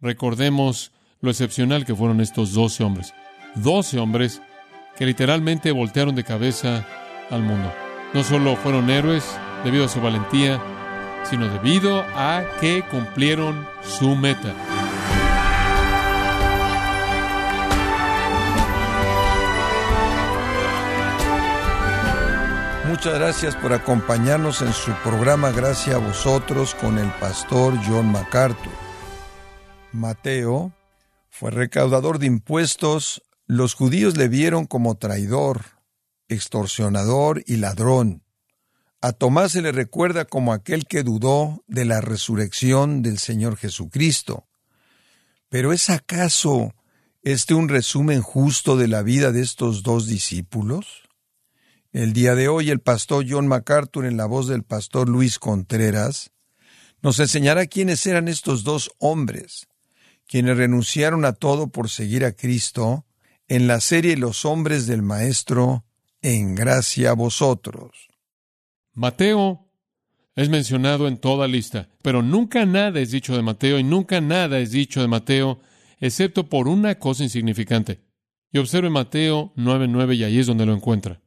recordemos lo excepcional que fueron estos doce hombres. Doce hombres que literalmente voltearon de cabeza al mundo. No solo fueron héroes debido a su valentía, sino debido a que cumplieron su meta. Muchas gracias por acompañarnos en su programa Gracias a vosotros con el pastor John MacArthur. Mateo fue recaudador de impuestos, los judíos le vieron como traidor, extorsionador y ladrón. A Tomás se le recuerda como aquel que dudó de la resurrección del Señor Jesucristo. Pero ¿es acaso este un resumen justo de la vida de estos dos discípulos? El día de hoy el pastor John MacArthur en la voz del pastor Luis Contreras nos enseñará quiénes eran estos dos hombres, quienes renunciaron a todo por seguir a Cristo en la serie Los hombres del Maestro, en gracia a vosotros. Mateo es mencionado en toda lista, pero nunca nada es dicho de Mateo y nunca nada es dicho de Mateo, excepto por una cosa insignificante. Y observe Mateo 9:9 y ahí es donde lo encuentra.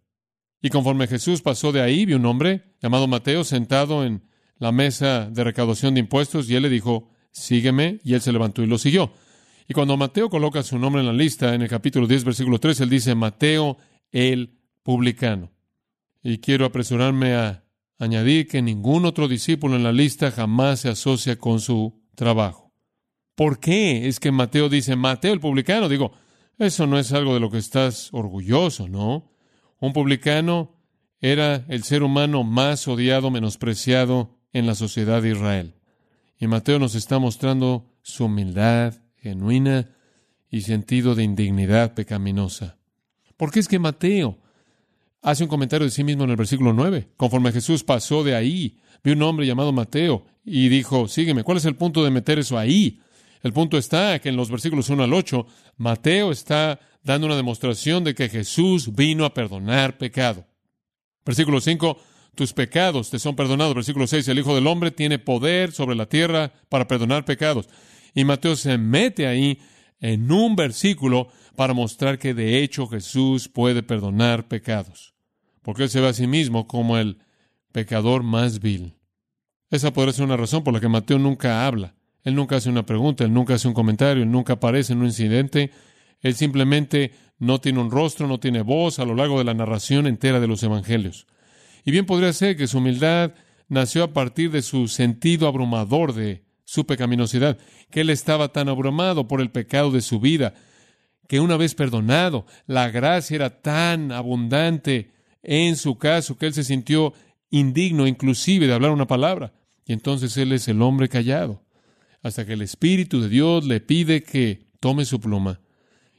Y conforme Jesús pasó de ahí, vio un hombre llamado Mateo sentado en la mesa de recaudación de impuestos y él le dijo, sígueme, y él se levantó y lo siguió. Y cuando Mateo coloca su nombre en la lista, en el capítulo 10, versículo 3, él dice, Mateo el publicano. Y quiero apresurarme a añadir que ningún otro discípulo en la lista jamás se asocia con su trabajo. ¿Por qué es que Mateo dice Mateo el publicano? Digo, eso no es algo de lo que estás orgulloso, ¿no? Un publicano era el ser humano más odiado, menospreciado en la sociedad de Israel. Y Mateo nos está mostrando su humildad genuina y sentido de indignidad pecaminosa. ¿Por qué es que Mateo hace un comentario de sí mismo en el versículo 9? Conforme Jesús pasó de ahí, vio un hombre llamado Mateo y dijo, sígueme. ¿Cuál es el punto de meter eso ahí? El punto está que en los versículos 1 al 8, Mateo está dando una demostración de que Jesús vino a perdonar pecado. Versículo 5, tus pecados te son perdonados. Versículo 6, el Hijo del Hombre tiene poder sobre la tierra para perdonar pecados. Y Mateo se mete ahí en un versículo para mostrar que de hecho Jesús puede perdonar pecados, porque él se ve a sí mismo como el pecador más vil. Esa podría ser una razón por la que Mateo nunca habla. Él nunca hace una pregunta, él nunca hace un comentario, él nunca aparece en un incidente, él simplemente no tiene un rostro, no tiene voz a lo largo de la narración entera de los evangelios. Y bien podría ser que su humildad nació a partir de su sentido abrumador de su pecaminosidad, que él estaba tan abrumado por el pecado de su vida, que una vez perdonado, la gracia era tan abundante en su caso que él se sintió indigno inclusive de hablar una palabra. Y entonces él es el hombre callado, hasta que el Espíritu de Dios le pide que tome su pluma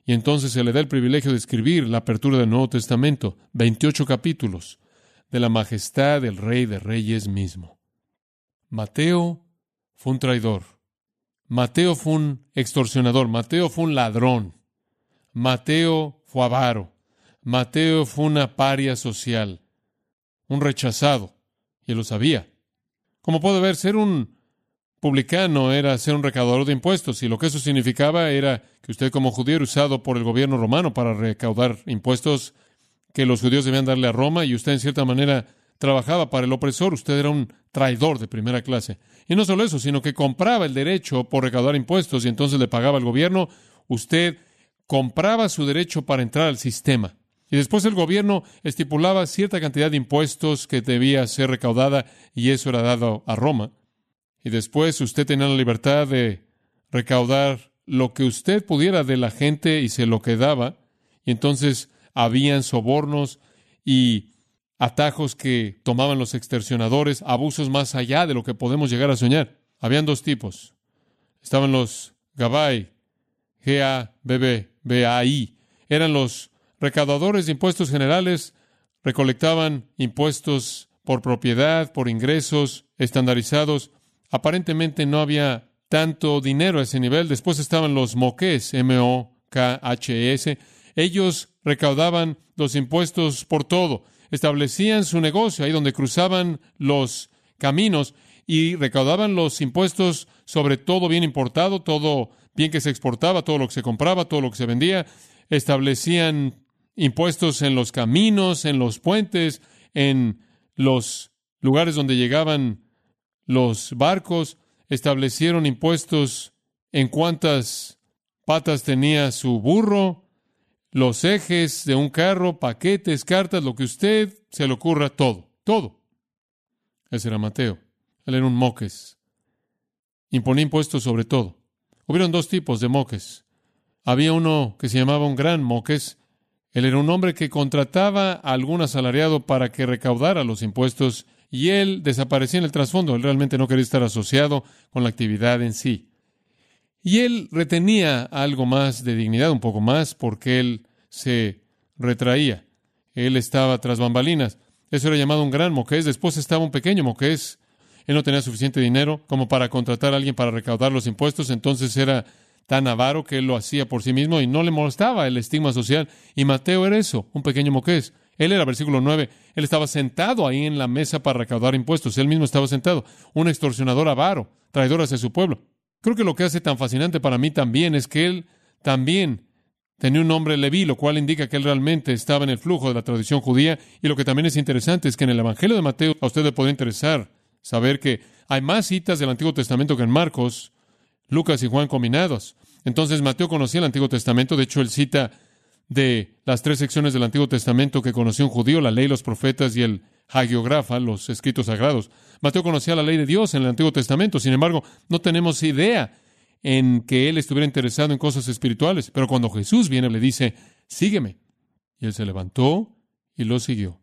y entonces se le da el privilegio de escribir la apertura del Nuevo Testamento, 28 capítulos, de la majestad del Rey de Reyes mismo. Mateo fue un traidor. Mateo fue un extorsionador. Mateo fue un ladrón. Mateo fue avaro. Mateo fue una paria social. Un rechazado. Y él lo sabía. Como puede ver, ser un publicano era ser un recaudador de impuestos y lo que eso significaba era que usted como judío era usado por el gobierno romano para recaudar impuestos que los judíos debían darle a Roma y usted en cierta manera trabajaba para el opresor, usted era un traidor de primera clase. Y no solo eso, sino que compraba el derecho por recaudar impuestos y entonces le pagaba al gobierno, usted compraba su derecho para entrar al sistema. Y después el gobierno estipulaba cierta cantidad de impuestos que debía ser recaudada y eso era dado a Roma y después usted tenía la libertad de recaudar lo que usted pudiera de la gente y se lo quedaba, y entonces habían sobornos y atajos que tomaban los extorsionadores, abusos más allá de lo que podemos llegar a soñar. Habían dos tipos. Estaban los Gabai, G-A-B-B-B-A-I. Eran los recaudadores de impuestos generales, recolectaban impuestos por propiedad, por ingresos estandarizados, Aparentemente no había tanto dinero a ese nivel. Después estaban los moques, M-O-K-H-S. Ellos recaudaban los impuestos por todo. Establecían su negocio ahí donde cruzaban los caminos y recaudaban los impuestos sobre todo bien importado, todo bien que se exportaba, todo lo que se compraba, todo lo que se vendía, establecían impuestos en los caminos, en los puentes, en los lugares donde llegaban los barcos, establecieron impuestos en cuántas patas tenía su burro, los ejes de un carro, paquetes, cartas, lo que usted se le ocurra, todo, todo. Ese era Mateo. Él era un moques. Imponía impuestos sobre todo. Hubieron dos tipos de moques. Había uno que se llamaba un gran moques. Él era un hombre que contrataba a algún asalariado para que recaudara los impuestos y él desaparecía en el trasfondo. Él realmente no quería estar asociado con la actividad en sí. Y él retenía algo más de dignidad, un poco más, porque él se retraía. Él estaba tras bambalinas. Eso era llamado un gran moqués. Después estaba un pequeño moqués. Él no tenía suficiente dinero como para contratar a alguien para recaudar los impuestos. Entonces era tan avaro que él lo hacía por sí mismo y no le molestaba el estigma social. Y Mateo era eso, un pequeño moqués. Él era, versículo 9, él estaba sentado ahí en la mesa para recaudar impuestos. Él mismo estaba sentado, un extorsionador avaro, traidor hacia su pueblo. Creo que lo que hace tan fascinante para mí también es que él también tenía un nombre Leví, lo cual indica que él realmente estaba en el flujo de la tradición judía. Y lo que también es interesante es que en el Evangelio de Mateo a usted le puede interesar saber que hay más citas del Antiguo Testamento que en Marcos, Lucas y Juan combinados. Entonces Mateo conocía el Antiguo Testamento, de hecho él cita de las tres secciones del Antiguo Testamento que conoció un judío, la ley, los profetas y el hagiografa, los escritos sagrados. Mateo conocía la ley de Dios en el Antiguo Testamento, sin embargo, no tenemos idea en que él estuviera interesado en cosas espirituales. Pero cuando Jesús viene, le dice, sígueme. Y él se levantó y lo siguió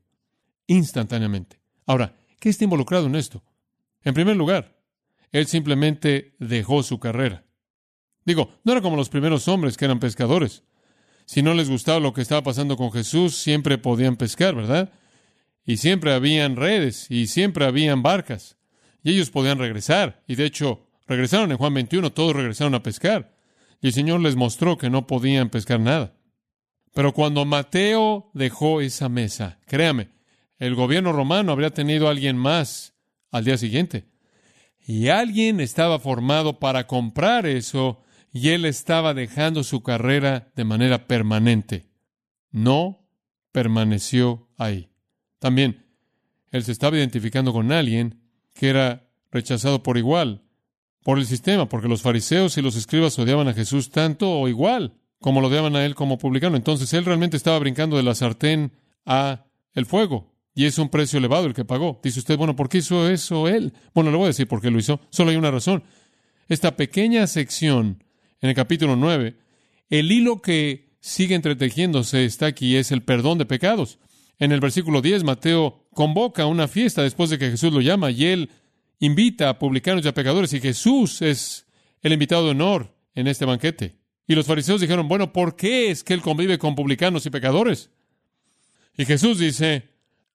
instantáneamente. Ahora, ¿qué está involucrado en esto? En primer lugar, él simplemente dejó su carrera. Digo, no era como los primeros hombres que eran pescadores. Si no les gustaba lo que estaba pasando con Jesús, siempre podían pescar, ¿verdad? Y siempre habían redes y siempre habían barcas. Y ellos podían regresar. Y de hecho, regresaron en Juan 21, todos regresaron a pescar. Y el Señor les mostró que no podían pescar nada. Pero cuando Mateo dejó esa mesa, créame, el gobierno romano habría tenido a alguien más al día siguiente. Y alguien estaba formado para comprar eso y él estaba dejando su carrera de manera permanente. No permaneció ahí. También, él se estaba identificando con alguien que era rechazado por igual, por el sistema, porque los fariseos y los escribas odiaban a Jesús tanto o igual como lo odiaban a él como publicano. Entonces él realmente estaba brincando de la sartén a el fuego. Y es un precio elevado el que pagó. Dice usted, bueno, ¿por qué hizo eso él? Bueno, le voy a decir por qué lo hizo. Solo hay una razón. Esta pequeña sección en el capítulo 9, el hilo que sigue entretejiéndose está aquí, es el perdón de pecados. En el versículo 10, Mateo convoca una fiesta después de que Jesús lo llama y él invita a publicanos y a pecadores y Jesús es el invitado de honor en este banquete. Y los fariseos dijeron, bueno, ¿por qué es que él convive con publicanos y pecadores? Y Jesús dice,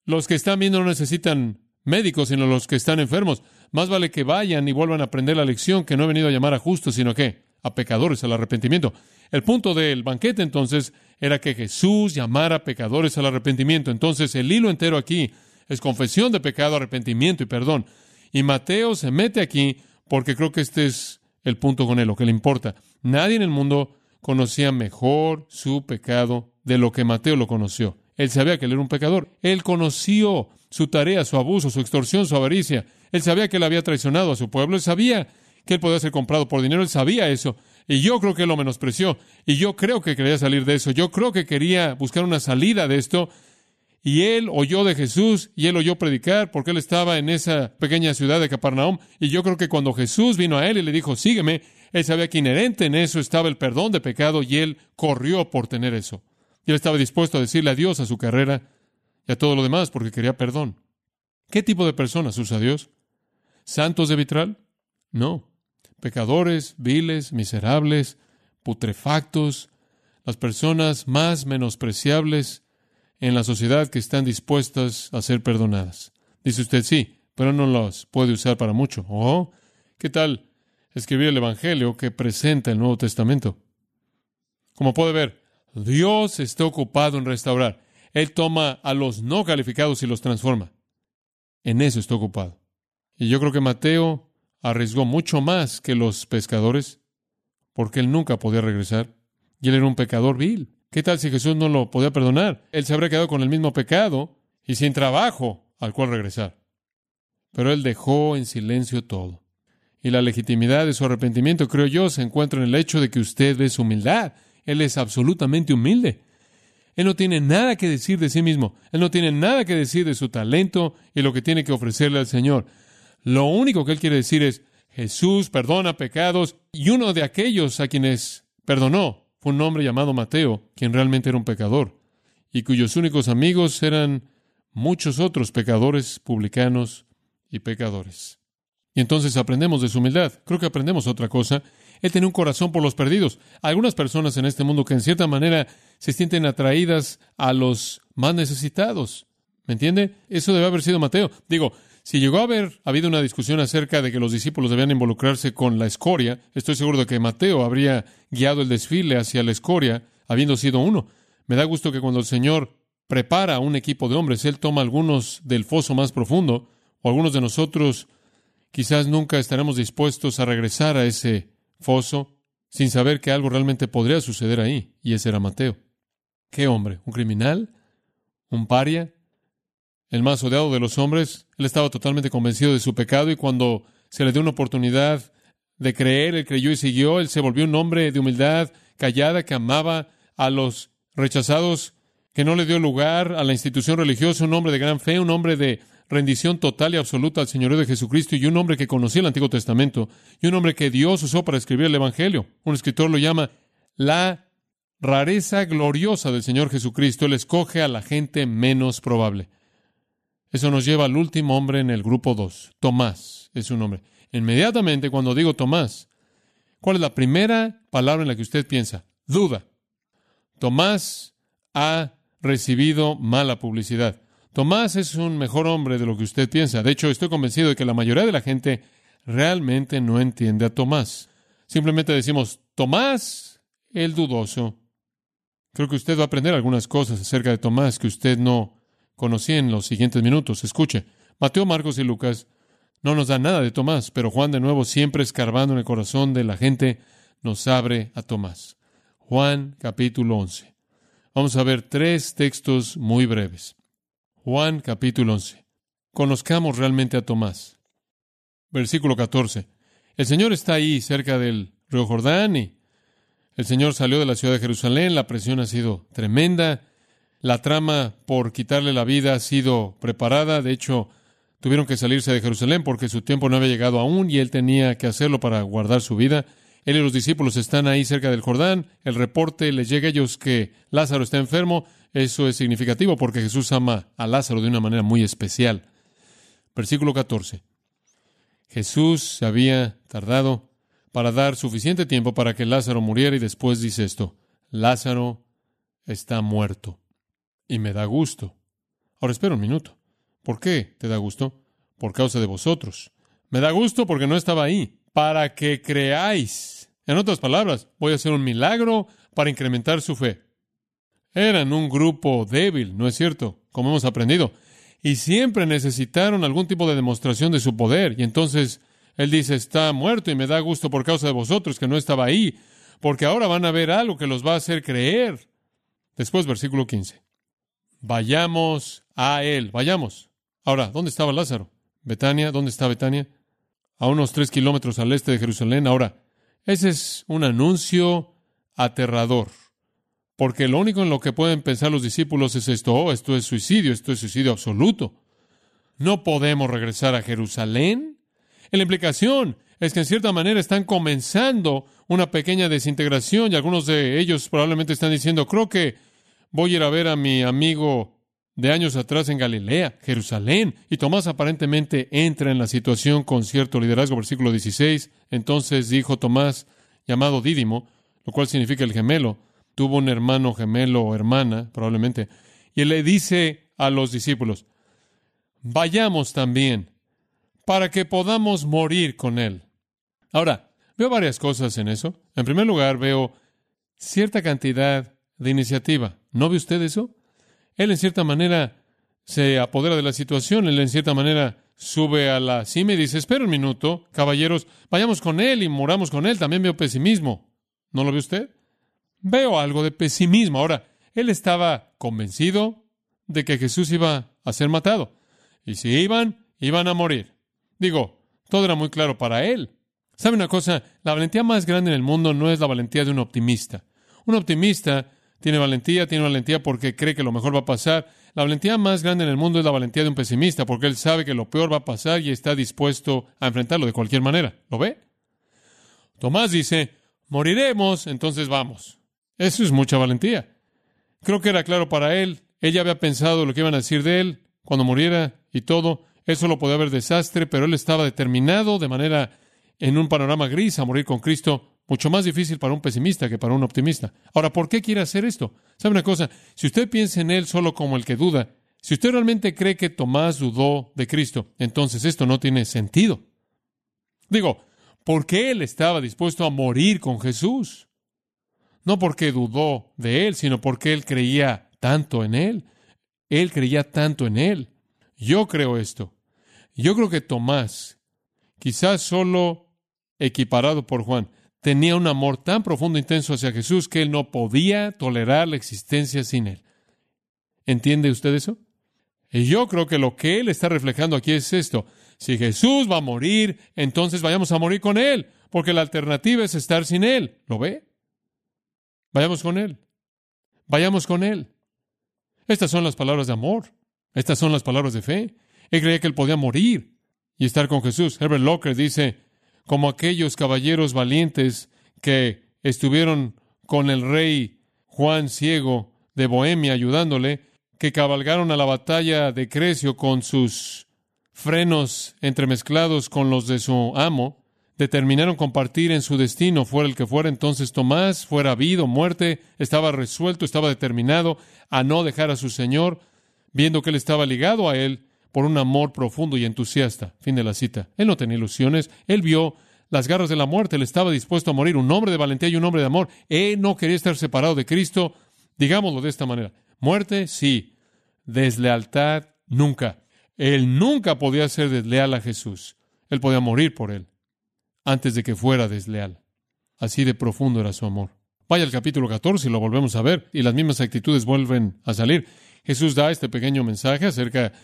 los que están viendo no necesitan médicos, sino los que están enfermos. Más vale que vayan y vuelvan a aprender la lección que no he venido a llamar a justos, sino que a pecadores, al arrepentimiento. El punto del banquete entonces era que Jesús llamara a pecadores al arrepentimiento. Entonces el hilo entero aquí es confesión de pecado, arrepentimiento y perdón. Y Mateo se mete aquí porque creo que este es el punto con él, lo que le importa. Nadie en el mundo conocía mejor su pecado de lo que Mateo lo conoció. Él sabía que él era un pecador. Él conoció su tarea, su abuso, su extorsión, su avaricia. Él sabía que él había traicionado a su pueblo. Él sabía que él podía ser comprado por dinero. Él sabía eso. Y yo creo que lo menospreció. Y yo creo que quería salir de eso. Yo creo que quería buscar una salida de esto. Y él oyó de Jesús y él oyó predicar porque él estaba en esa pequeña ciudad de Capernaum. Y yo creo que cuando Jesús vino a él y le dijo, sígueme, él sabía que inherente en eso estaba el perdón de pecado y él corrió por tener eso. Y él estaba dispuesto a decirle adiós a su carrera y a todo lo demás porque quería perdón. ¿Qué tipo de personas usa Dios? ¿Santos de vitral? No pecadores, viles, miserables, putrefactos, las personas más menospreciables en la sociedad que están dispuestas a ser perdonadas. Dice usted, sí, pero no los puede usar para mucho. ¿Oh? ¿Qué tal escribir el Evangelio que presenta el Nuevo Testamento? Como puede ver, Dios está ocupado en restaurar. Él toma a los no calificados y los transforma. En eso está ocupado. Y yo creo que Mateo arriesgó mucho más que los pescadores, porque él nunca podía regresar. Y él era un pecador vil. ¿Qué tal si Jesús no lo podía perdonar? Él se habría quedado con el mismo pecado y sin trabajo al cual regresar. Pero él dejó en silencio todo. Y la legitimidad de su arrepentimiento, creo yo, se encuentra en el hecho de que usted ve su humildad. Él es absolutamente humilde. Él no tiene nada que decir de sí mismo. Él no tiene nada que decir de su talento y lo que tiene que ofrecerle al Señor. Lo único que él quiere decir es, Jesús perdona pecados y uno de aquellos a quienes perdonó fue un hombre llamado Mateo, quien realmente era un pecador y cuyos únicos amigos eran muchos otros pecadores, publicanos y pecadores. Y entonces aprendemos de su humildad. Creo que aprendemos otra cosa. Él tenía un corazón por los perdidos. algunas personas en este mundo que en cierta manera se sienten atraídas a los más necesitados. ¿Me entiende? Eso debe haber sido Mateo. Digo, si llegó a haber habido una discusión acerca de que los discípulos debían involucrarse con la escoria, estoy seguro de que Mateo habría guiado el desfile hacia la escoria, habiendo sido uno. Me da gusto que cuando el Señor prepara un equipo de hombres, Él toma algunos del foso más profundo, o algunos de nosotros Quizás nunca estaremos dispuestos a regresar a ese foso sin saber que algo realmente podría suceder ahí, y ese era Mateo. ¿Qué hombre? ¿Un criminal? ¿Un paria? ¿El más odiado de los hombres? Él estaba totalmente convencido de su pecado y cuando se le dio una oportunidad de creer, él creyó y siguió, él se volvió un hombre de humildad, callada, que amaba a los rechazados, que no le dio lugar a la institución religiosa, un hombre de gran fe, un hombre de rendición total y absoluta al Señorío de Jesucristo y un hombre que conocía el Antiguo Testamento y un hombre que Dios usó para escribir el Evangelio. Un escritor lo llama la rareza gloriosa del Señor Jesucristo. Él escoge a la gente menos probable. Eso nos lleva al último hombre en el grupo 2. Tomás es su nombre. Inmediatamente cuando digo Tomás, ¿cuál es la primera palabra en la que usted piensa? Duda. Tomás ha recibido mala publicidad. Tomás es un mejor hombre de lo que usted piensa. De hecho, estoy convencido de que la mayoría de la gente realmente no entiende a Tomás. Simplemente decimos, Tomás el dudoso. Creo que usted va a aprender algunas cosas acerca de Tomás que usted no conocía en los siguientes minutos. Escuche, Mateo, Marcos y Lucas no nos dan nada de Tomás, pero Juan de nuevo, siempre escarbando en el corazón de la gente, nos abre a Tomás. Juan capítulo 11. Vamos a ver tres textos muy breves. Juan capítulo 11. Conozcamos realmente a Tomás. Versículo 14. El Señor está ahí cerca del río Jordán y el Señor salió de la ciudad de Jerusalén. La presión ha sido tremenda. La trama por quitarle la vida ha sido preparada. De hecho, tuvieron que salirse de Jerusalén porque su tiempo no había llegado aún y él tenía que hacerlo para guardar su vida. Él y los discípulos están ahí cerca del Jordán. El reporte les llega a ellos que Lázaro está enfermo. Eso es significativo porque Jesús ama a Lázaro de una manera muy especial. Versículo 14. Jesús se había tardado para dar suficiente tiempo para que Lázaro muriera y después dice esto, Lázaro está muerto. Y me da gusto. Ahora espera un minuto. ¿Por qué te da gusto? Por causa de vosotros. Me da gusto porque no estaba ahí, para que creáis. En otras palabras, voy a hacer un milagro para incrementar su fe. Eran un grupo débil, ¿no es cierto? Como hemos aprendido. Y siempre necesitaron algún tipo de demostración de su poder. Y entonces él dice, está muerto y me da gusto por causa de vosotros que no estaba ahí, porque ahora van a ver algo que los va a hacer creer. Después, versículo 15. Vayamos a él, vayamos. Ahora, ¿dónde estaba Lázaro? Betania, ¿dónde está Betania? A unos tres kilómetros al este de Jerusalén. Ahora, ese es un anuncio aterrador. Porque lo único en lo que pueden pensar los discípulos es esto, oh, esto es suicidio, esto es suicidio absoluto. No podemos regresar a Jerusalén. la implicación es que en cierta manera están comenzando una pequeña desintegración y algunos de ellos probablemente están diciendo, creo que voy a ir a ver a mi amigo de años atrás en Galilea, Jerusalén, y Tomás aparentemente entra en la situación con cierto liderazgo, versículo 16. Entonces dijo Tomás, llamado Dídimo, lo cual significa el gemelo, tuvo un hermano gemelo o hermana, probablemente, y le dice a los discípulos, vayamos también para que podamos morir con él. Ahora, veo varias cosas en eso. En primer lugar, veo cierta cantidad de iniciativa. ¿No ve usted eso? Él en cierta manera se apodera de la situación, él en cierta manera sube a la cima y dice, espera un minuto, caballeros, vayamos con él y moramos con él. También veo pesimismo. ¿No lo ve usted? Veo algo de pesimismo. Ahora, él estaba convencido de que Jesús iba a ser matado. Y si iban, iban a morir. Digo, todo era muy claro para él. ¿Sabe una cosa? La valentía más grande en el mundo no es la valentía de un optimista. Un optimista tiene valentía, tiene valentía porque cree que lo mejor va a pasar. La valentía más grande en el mundo es la valentía de un pesimista porque él sabe que lo peor va a pasar y está dispuesto a enfrentarlo de cualquier manera. ¿Lo ve? Tomás dice, moriremos, entonces vamos. Eso es mucha valentía. Creo que era claro para él. Ella había pensado lo que iban a decir de él cuando muriera y todo. Eso lo podía haber desastre, pero él estaba determinado de manera en un panorama gris a morir con Cristo. Mucho más difícil para un pesimista que para un optimista. Ahora, ¿por qué quiere hacer esto? ¿Sabe una cosa? Si usted piensa en él solo como el que duda, si usted realmente cree que Tomás dudó de Cristo, entonces esto no tiene sentido. Digo, ¿por qué él estaba dispuesto a morir con Jesús? No porque dudó de él, sino porque él creía tanto en él. Él creía tanto en él. Yo creo esto. Yo creo que Tomás, quizás solo equiparado por Juan, tenía un amor tan profundo e intenso hacia Jesús que él no podía tolerar la existencia sin él. ¿Entiende usted eso? Y yo creo que lo que él está reflejando aquí es esto. Si Jesús va a morir, entonces vayamos a morir con él, porque la alternativa es estar sin él. ¿Lo ve? Vayamos con Él. Vayamos con Él. Estas son las palabras de amor. Estas son las palabras de fe. Él creía que Él podía morir y estar con Jesús. Herbert Locker dice, como aquellos caballeros valientes que estuvieron con el rey Juan Ciego de Bohemia ayudándole, que cabalgaron a la batalla de Crecio con sus frenos entremezclados con los de su amo, determinaron compartir en su destino, fuera el que fuera. Entonces Tomás, fuera vida o muerte, estaba resuelto, estaba determinado a no dejar a su Señor, viendo que él estaba ligado a él por un amor profundo y entusiasta. Fin de la cita. Él no tenía ilusiones, él vio las garras de la muerte, él estaba dispuesto a morir, un hombre de valentía y un hombre de amor. Él no quería estar separado de Cristo, digámoslo de esta manera. Muerte, sí. Deslealtad, nunca. Él nunca podía ser desleal a Jesús. Él podía morir por él antes de que fuera desleal. Así de profundo era su amor. Vaya al capítulo 14 y lo volvemos a ver, y las mismas actitudes vuelven a salir. Jesús da este pequeño mensaje acerca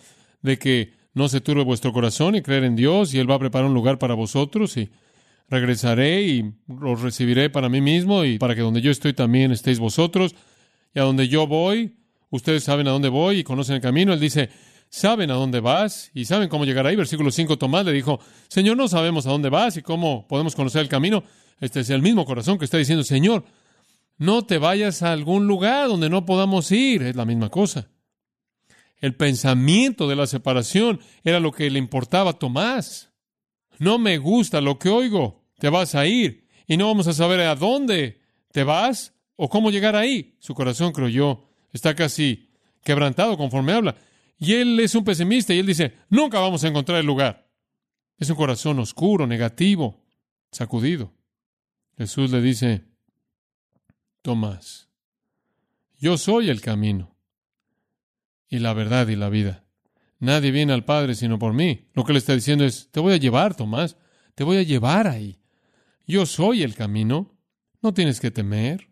de que no se turbe vuestro corazón y creer en Dios, y Él va a preparar un lugar para vosotros, y regresaré y os recibiré para mí mismo, y para que donde yo estoy también estéis vosotros, y a donde yo voy, ustedes saben a dónde voy y conocen el camino. Él dice, saben a dónde vas y saben cómo llegar ahí. Versículo 5, Tomás le dijo, Señor, no sabemos a dónde vas y cómo podemos conocer el camino. Este es el mismo corazón que está diciendo, Señor, no te vayas a algún lugar donde no podamos ir. Es la misma cosa. El pensamiento de la separación era lo que le importaba a Tomás. No me gusta lo que oigo. Te vas a ir y no vamos a saber a dónde te vas o cómo llegar ahí. Su corazón, creo yo, está casi quebrantado conforme habla. Y él es un pesimista y él dice, nunca vamos a encontrar el lugar. Es un corazón oscuro, negativo, sacudido. Jesús le dice, Tomás, yo soy el camino y la verdad y la vida. Nadie viene al Padre sino por mí. Lo que le está diciendo es, te voy a llevar, Tomás, te voy a llevar ahí. Yo soy el camino, no tienes que temer.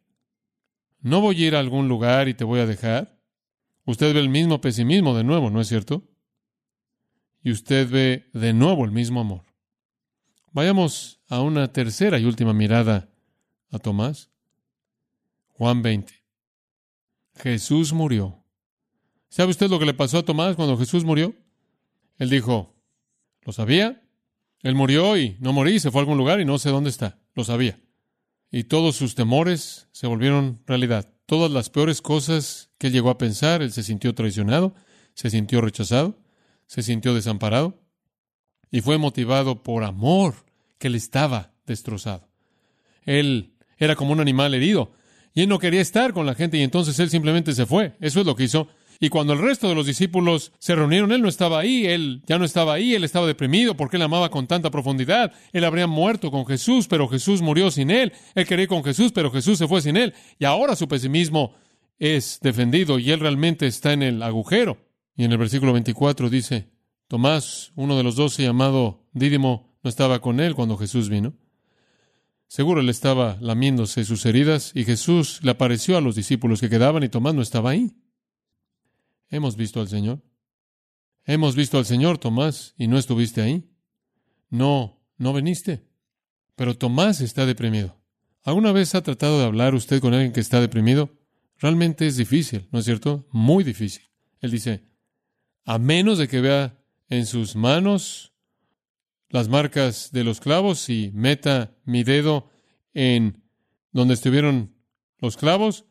No voy a ir a algún lugar y te voy a dejar. Usted ve el mismo pesimismo de nuevo, ¿no es cierto? Y usted ve de nuevo el mismo amor. Vayamos a una tercera y última mirada a Tomás. Juan 20. Jesús murió. ¿Sabe usted lo que le pasó a Tomás cuando Jesús murió? Él dijo, ¿lo sabía? Él murió y no morí, se fue a algún lugar y no sé dónde está. Lo sabía. Y todos sus temores se volvieron realidad todas las peores cosas que él llegó a pensar. Él se sintió traicionado, se sintió rechazado, se sintió desamparado y fue motivado por amor que él estaba destrozado. Él era como un animal herido y él no quería estar con la gente y entonces él simplemente se fue. Eso es lo que hizo. Y cuando el resto de los discípulos se reunieron, él no estaba ahí, él ya no estaba ahí, él estaba deprimido porque él amaba con tanta profundidad. Él habría muerto con Jesús, pero Jesús murió sin él. Él quería ir con Jesús, pero Jesús se fue sin él. Y ahora su pesimismo es defendido y él realmente está en el agujero. Y en el versículo 24 dice, Tomás, uno de los doce llamado Dídimo, no estaba con él cuando Jesús vino. Seguro él estaba lamiéndose sus heridas y Jesús le apareció a los discípulos que quedaban y Tomás no estaba ahí. Hemos visto al Señor. Hemos visto al Señor, Tomás, y no estuviste ahí. No, no viniste. Pero Tomás está deprimido. ¿Alguna vez ha tratado de hablar usted con alguien que está deprimido? Realmente es difícil, ¿no es cierto? Muy difícil. Él dice, a menos de que vea en sus manos las marcas de los clavos y meta mi dedo en donde estuvieron los clavos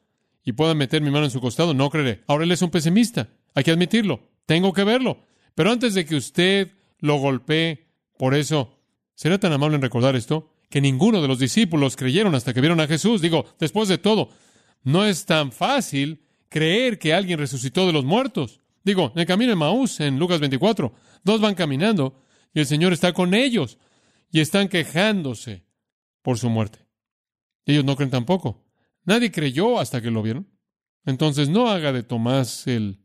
y pueda meter mi mano en su costado, no creeré. Ahora él es un pesimista, hay que admitirlo, tengo que verlo. Pero antes de que usted lo golpee, por eso, ¿será tan amable en recordar esto? Que ninguno de los discípulos creyeron hasta que vieron a Jesús. Digo, después de todo, no es tan fácil creer que alguien resucitó de los muertos. Digo, en el camino de Maús, en Lucas 24, dos van caminando y el Señor está con ellos y están quejándose por su muerte. Ellos no creen tampoco. Nadie creyó hasta que lo vieron. Entonces no haga de Tomás el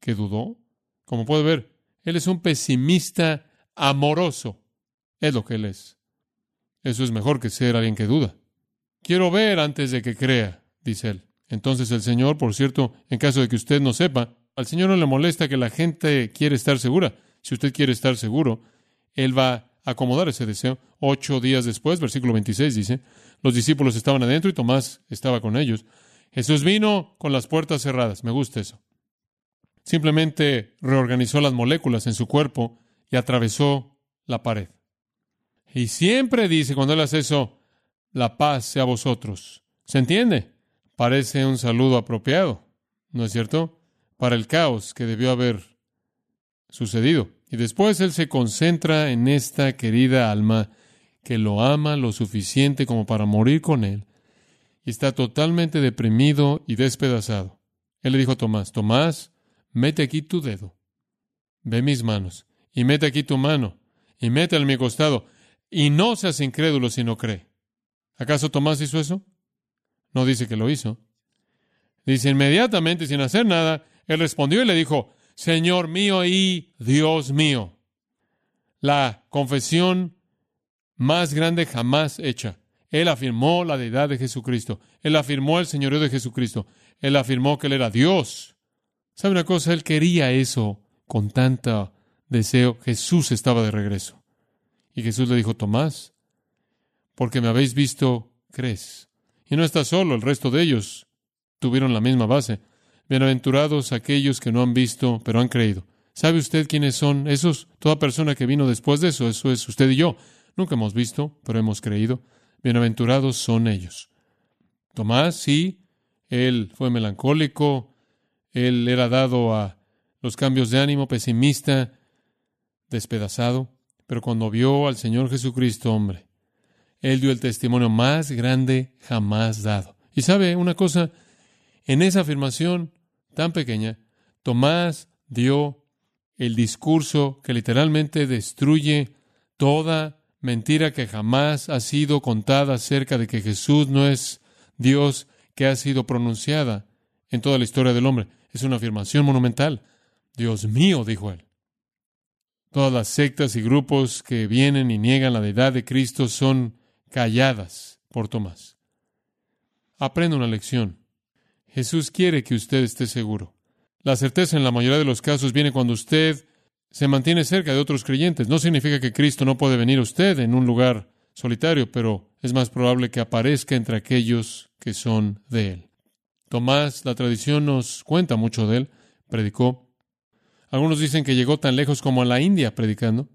que dudó. Como puede ver, él es un pesimista amoroso. Es lo que él es. Eso es mejor que ser alguien que duda. Quiero ver antes de que crea, dice él. Entonces el Señor, por cierto, en caso de que usted no sepa, al Señor no le molesta que la gente quiere estar segura. Si usted quiere estar seguro, Él va acomodar ese deseo. Ocho días después, versículo 26 dice, los discípulos estaban adentro y Tomás estaba con ellos. Jesús vino con las puertas cerradas. Me gusta eso. Simplemente reorganizó las moléculas en su cuerpo y atravesó la pared. Y siempre dice cuando él hace eso, la paz sea a vosotros. ¿Se entiende? Parece un saludo apropiado, ¿no es cierto? Para el caos que debió haber sucedido. Y después él se concentra en esta querida alma que lo ama lo suficiente como para morir con él. Y está totalmente deprimido y despedazado. Él le dijo a Tomás, Tomás, mete aquí tu dedo, ve mis manos, y mete aquí tu mano, y mete en mi costado, y no seas incrédulo si no cree. ¿Acaso Tomás hizo eso? No dice que lo hizo. Dice inmediatamente, sin hacer nada, él respondió y le dijo, Señor mío y Dios mío. La confesión más grande jamás hecha. Él afirmó la deidad de Jesucristo. Él afirmó el señorío de Jesucristo. Él afirmó que Él era Dios. ¿Sabe una cosa? Él quería eso con tanto deseo. Jesús estaba de regreso. Y Jesús le dijo, Tomás, porque me habéis visto, crees. Y no está solo, el resto de ellos tuvieron la misma base. Bienaventurados aquellos que no han visto, pero han creído. ¿Sabe usted quiénes son esos? Toda persona que vino después de eso, eso es usted y yo. Nunca hemos visto, pero hemos creído. Bienaventurados son ellos. Tomás, sí, él fue melancólico, él era dado a los cambios de ánimo, pesimista, despedazado, pero cuando vio al Señor Jesucristo, hombre, él dio el testimonio más grande jamás dado. Y sabe una cosa, en esa afirmación tan pequeña, Tomás dio el discurso que literalmente destruye toda mentira que jamás ha sido contada acerca de que Jesús no es Dios que ha sido pronunciada en toda la historia del hombre. Es una afirmación monumental. Dios mío, dijo él. Todas las sectas y grupos que vienen y niegan la deidad de Cristo son calladas por Tomás. Aprenda una lección. Jesús quiere que usted esté seguro. La certeza en la mayoría de los casos viene cuando usted se mantiene cerca de otros creyentes. No significa que Cristo no puede venir a usted en un lugar solitario, pero es más probable que aparezca entre aquellos que son de Él. Tomás, la tradición nos cuenta mucho de Él, predicó. Algunos dicen que llegó tan lejos como a la India predicando.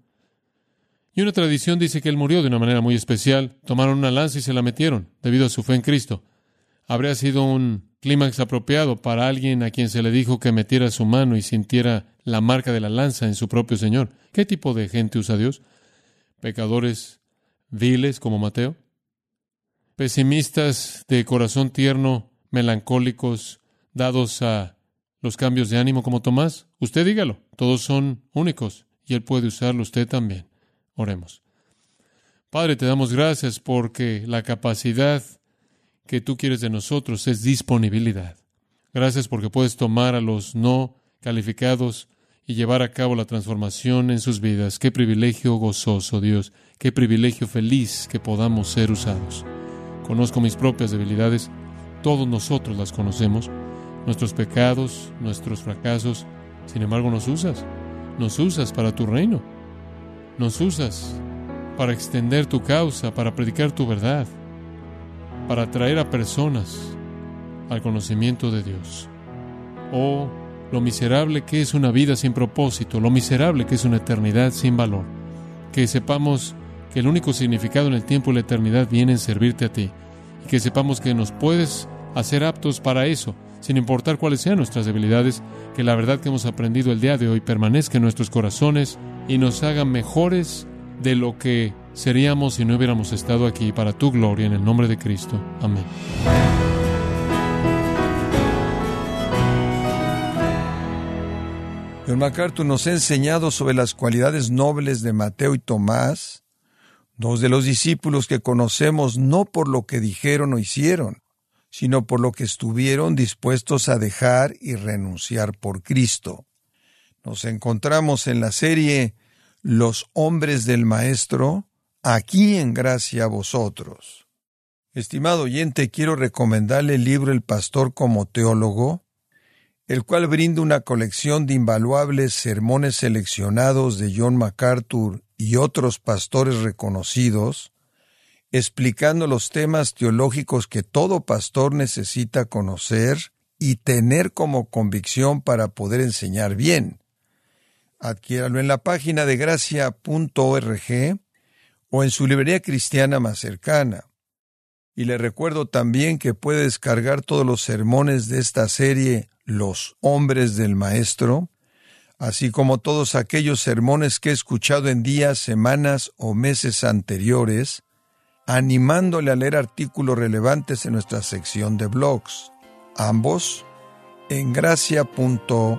Y una tradición dice que él murió de una manera muy especial. Tomaron una lanza y se la metieron, debido a su fe en Cristo. Habría sido un clímax apropiado para alguien a quien se le dijo que metiera su mano y sintiera la marca de la lanza en su propio Señor. ¿Qué tipo de gente usa Dios? Pecadores viles como Mateo, pesimistas de corazón tierno, melancólicos, dados a los cambios de ánimo como Tomás. Usted dígalo, todos son únicos y Él puede usarlo usted también. Oremos. Padre, te damos gracias porque la capacidad que tú quieres de nosotros es disponibilidad. Gracias porque puedes tomar a los no calificados y llevar a cabo la transformación en sus vidas. Qué privilegio gozoso, Dios, qué privilegio feliz que podamos ser usados. Conozco mis propias debilidades, todos nosotros las conocemos, nuestros pecados, nuestros fracasos, sin embargo nos usas, nos usas para tu reino, nos usas para extender tu causa, para predicar tu verdad, para atraer a personas al conocimiento de Dios. Oh, lo miserable que es una vida sin propósito, lo miserable que es una eternidad sin valor. Que sepamos que el único significado en el tiempo y la eternidad viene en servirte a ti. Y que sepamos que nos puedes hacer aptos para eso, sin importar cuáles sean nuestras debilidades, que la verdad que hemos aprendido el día de hoy permanezca en nuestros corazones y nos haga mejores de lo que seríamos si no hubiéramos estado aquí para tu gloria en el nombre de Cristo. Amén. John MacArthur nos ha enseñado sobre las cualidades nobles de Mateo y Tomás, dos de los discípulos que conocemos no por lo que dijeron o hicieron, sino por lo que estuvieron dispuestos a dejar y renunciar por Cristo. Nos encontramos en la serie Los hombres del Maestro, aquí en gracia a vosotros. Estimado oyente, quiero recomendarle el libro El Pastor como Teólogo, el cual brinda una colección de invaluables sermones seleccionados de John MacArthur y otros pastores reconocidos, explicando los temas teológicos que todo pastor necesita conocer y tener como convicción para poder enseñar bien. Adquiéralo en la página de gracia.org o en su librería cristiana más cercana. Y le recuerdo también que puede descargar todos los sermones de esta serie los hombres del Maestro, así como todos aquellos sermones que he escuchado en días, semanas o meses anteriores, animándole a leer artículos relevantes en nuestra sección de blogs, ambos en gracia.org.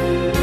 Thank you.